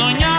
soñar.